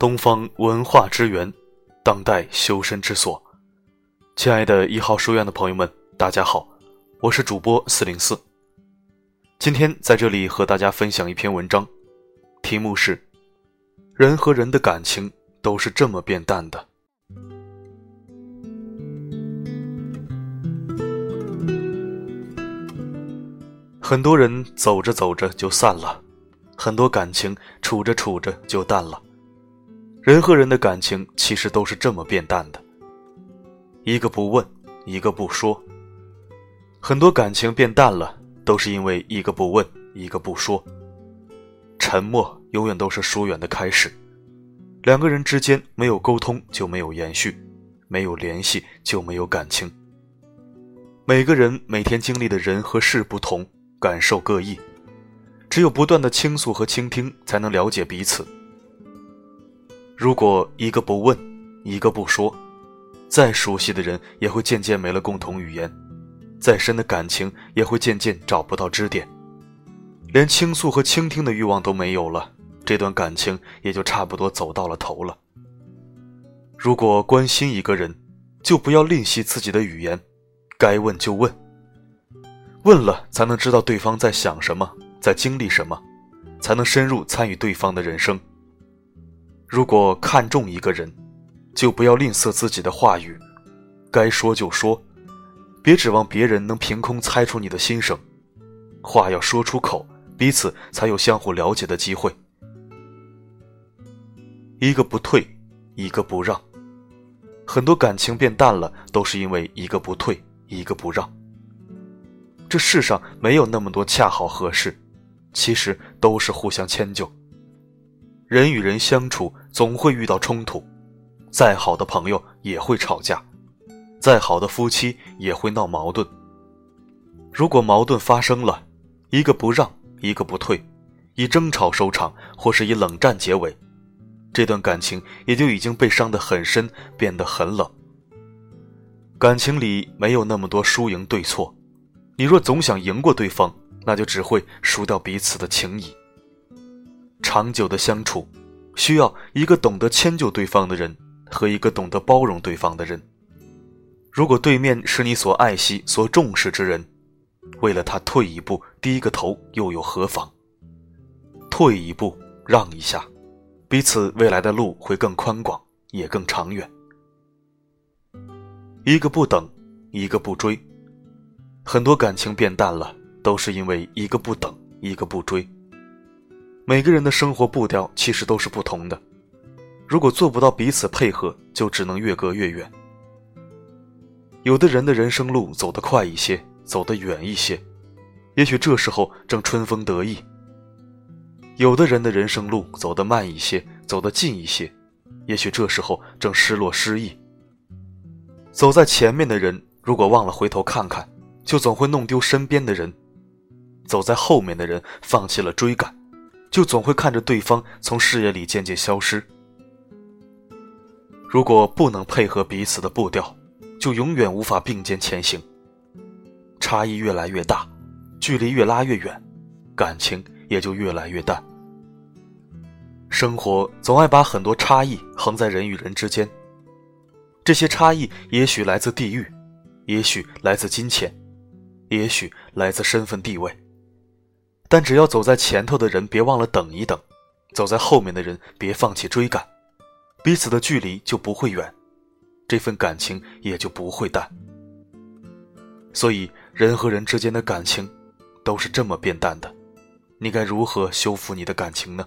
东方文化之源，当代修身之所。亲爱的一号书院的朋友们，大家好，我是主播四零四。今天在这里和大家分享一篇文章，题目是《人和人的感情都是这么变淡的》。很多人走着走着就散了，很多感情处着处着就淡了。人和人的感情其实都是这么变淡的，一个不问，一个不说。很多感情变淡了，都是因为一个不问，一个不说。沉默永远都是疏远的开始。两个人之间没有沟通，就没有延续；没有联系，就没有感情。每个人每天经历的人和事不同。感受各异，只有不断的倾诉和倾听，才能了解彼此。如果一个不问，一个不说，再熟悉的人也会渐渐没了共同语言，再深的感情也会渐渐找不到支点，连倾诉和倾听的欲望都没有了，这段感情也就差不多走到了头了。如果关心一个人，就不要吝惜自己的语言，该问就问。问了，才能知道对方在想什么，在经历什么，才能深入参与对方的人生。如果看中一个人，就不要吝啬自己的话语，该说就说，别指望别人能凭空猜出你的心声。话要说出口，彼此才有相互了解的机会。一个不退，一个不让，很多感情变淡了，都是因为一个不退，一个不让。这世上没有那么多恰好合适，其实都是互相迁就。人与人相处总会遇到冲突，再好的朋友也会吵架，再好的夫妻也会闹矛盾。如果矛盾发生了，一个不让，一个不退，以争吵收场，或是以冷战结尾，这段感情也就已经被伤得很深，变得很冷。感情里没有那么多输赢对错。你若总想赢过对方，那就只会输掉彼此的情谊。长久的相处，需要一个懂得迁就对方的人和一个懂得包容对方的人。如果对面是你所爱惜、所重视之人，为了他退一步、低一个头，又有何妨？退一步，让一下，彼此未来的路会更宽广，也更长远。一个不等，一个不追。很多感情变淡了，都是因为一个不等，一个不追。每个人的生活步调其实都是不同的，如果做不到彼此配合，就只能越隔越远。有的人的人生路走得快一些，走得远一些，也许这时候正春风得意；有的人的人生路走得慢一些，走得近一些，也许这时候正失落失意。走在前面的人，如果忘了回头看看。就总会弄丢身边的人，走在后面的人放弃了追赶，就总会看着对方从视野里渐渐消失。如果不能配合彼此的步调，就永远无法并肩前行。差异越来越大，距离越拉越远，感情也就越来越淡。生活总爱把很多差异横在人与人之间，这些差异也许来自地域，也许来自金钱。也许来自身份地位，但只要走在前头的人别忘了等一等，走在后面的人别放弃追赶，彼此的距离就不会远，这份感情也就不会淡。所以，人和人之间的感情都是这么变淡的，你该如何修复你的感情呢？